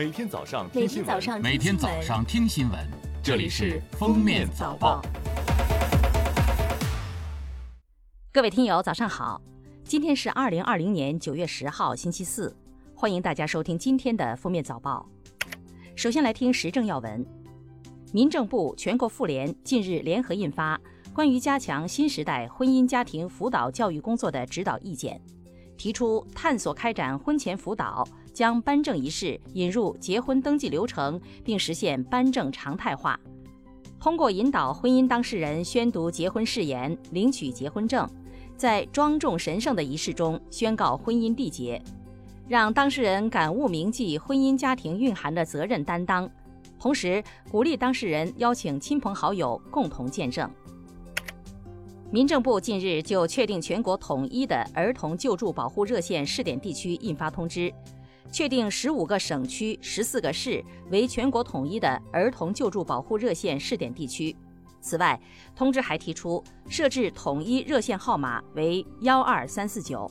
每天早上每听新闻，天早上每天早上听新闻，这里是《封面早报》。各位听友，早上好！今天是二零二零年九月十号，星期四，欢迎大家收听今天的《封面早报》。首先来听时政要闻：民政部、全国妇联近日联合印发《关于加强新时代婚姻家庭辅导教育工作的指导意见》，提出探索开展婚前辅导，将颁证仪式引入结婚登记流程，并实现颁证常态化。通过引导婚姻当事人宣读结婚誓言、领取结婚证，在庄重神圣的仪式中宣告婚姻缔结，让当事人感悟铭记婚姻家庭蕴含的责任担当，同时鼓励当事人邀请亲朋好友共同见证。民政部近日就确定全国统一的儿童救助保护热线试点地区印发通知，确定十五个省区、十四个市为全国统一的儿童救助保护热线试点地区。此外，通知还提出设置统一热线号码为幺二三四九。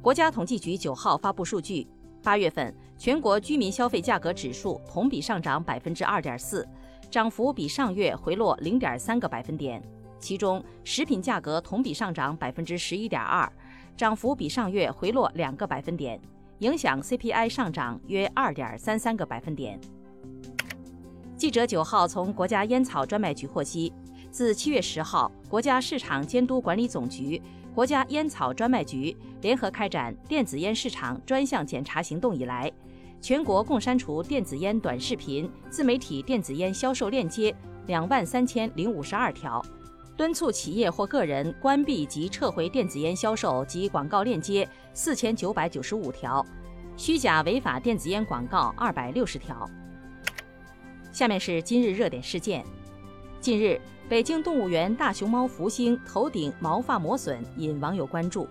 国家统计局九号发布数据，八月份全国居民消费价格指数同比上涨百分之二点四，涨幅比上月回落零点三个百分点。其中，食品价格同比上涨百分之十一点二，涨幅比上月回落两个百分点，影响 CPI 上涨约二点三三个百分点。记者九号从国家烟草专卖局获悉，自七月十号，国家市场监督管理总局、国家烟草专卖局联合开展电子烟市场专项检查行动以来，全国共删除电子烟短视频、自媒体电子烟销售链接两万三千零五十二条，敦促企业或个人关闭及撤回电子烟销售及广告链接四千九百九十五条，虚假违法电子烟广告二百六十条。下面是今日热点事件。近日，北京动物园大熊猫福星头顶毛发磨损引网友关注。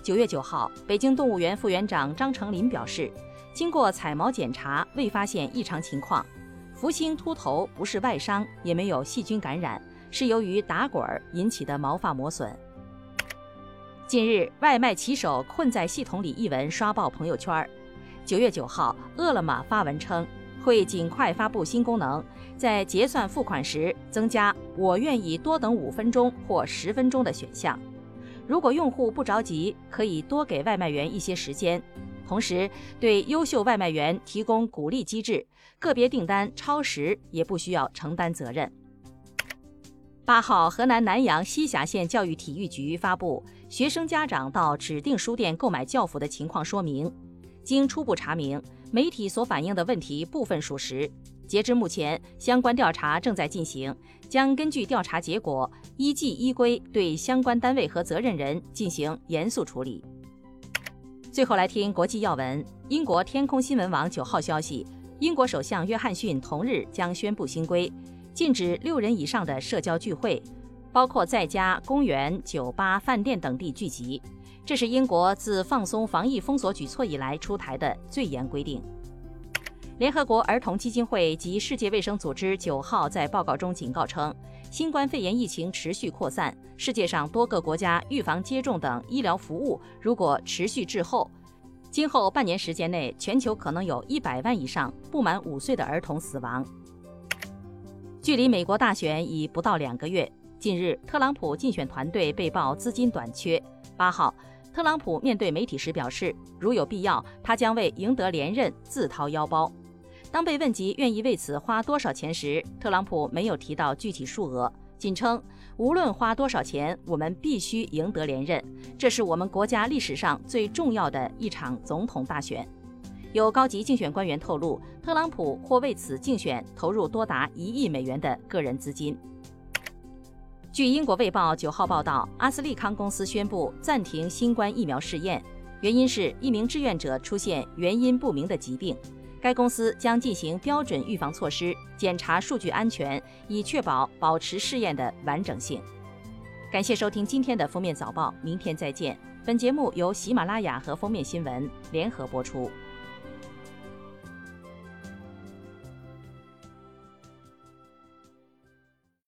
九月九号，北京动物园副园长张成林表示，经过采毛检查，未发现异常情况。福星秃头不是外伤，也没有细菌感染，是由于打滚儿引起的毛发磨损。近日，外卖骑手困在系统里一文刷爆朋友圈。九月九号，饿了么发文称。会尽快发布新功能，在结算付款时增加“我愿意多等五分钟或十分钟”的选项。如果用户不着急，可以多给外卖员一些时间。同时，对优秀外卖员提供鼓励机制，个别订单超时也不需要承担责任。八号，河南南阳西峡县教育体育局发布学生家长到指定书店购买教辅的情况说明，经初步查明。媒体所反映的问题部分属实。截至目前，相关调查正在进行，将根据调查结果依纪依规对相关单位和责任人进行严肃处理。最后来听国际要闻：英国天空新闻网九号消息，英国首相约翰逊同日将宣布新规，禁止六人以上的社交聚会，包括在家、公园、酒吧、饭店等地聚集。这是英国自放松防疫封锁举措以来出台的最严规定。联合国儿童基金会及世界卫生组织九号在报告中警告称，新冠肺炎疫情持续扩散，世界上多个国家预防接种等医疗服务如果持续滞后，今后半年时间内，全球可能有一百万以上不满五岁的儿童死亡。距离美国大选已不到两个月，近日，特朗普竞选团队被曝资金短缺。八号。特朗普面对媒体时表示，如有必要，他将为赢得连任自掏腰包。当被问及愿意为此花多少钱时，特朗普没有提到具体数额，仅称无论花多少钱，我们必须赢得连任，这是我们国家历史上最重要的一场总统大选。有高级竞选官员透露，特朗普或为此竞选投入多达一亿美元的个人资金。据英国《卫报》九号报道，阿斯利康公司宣布暂停新冠疫苗试验，原因是一名志愿者出现原因不明的疾病。该公司将进行标准预防措施，检查数据安全，以确保保持试验的完整性。感谢收听今天的封面早报，明天再见。本节目由喜马拉雅和封面新闻联合播出。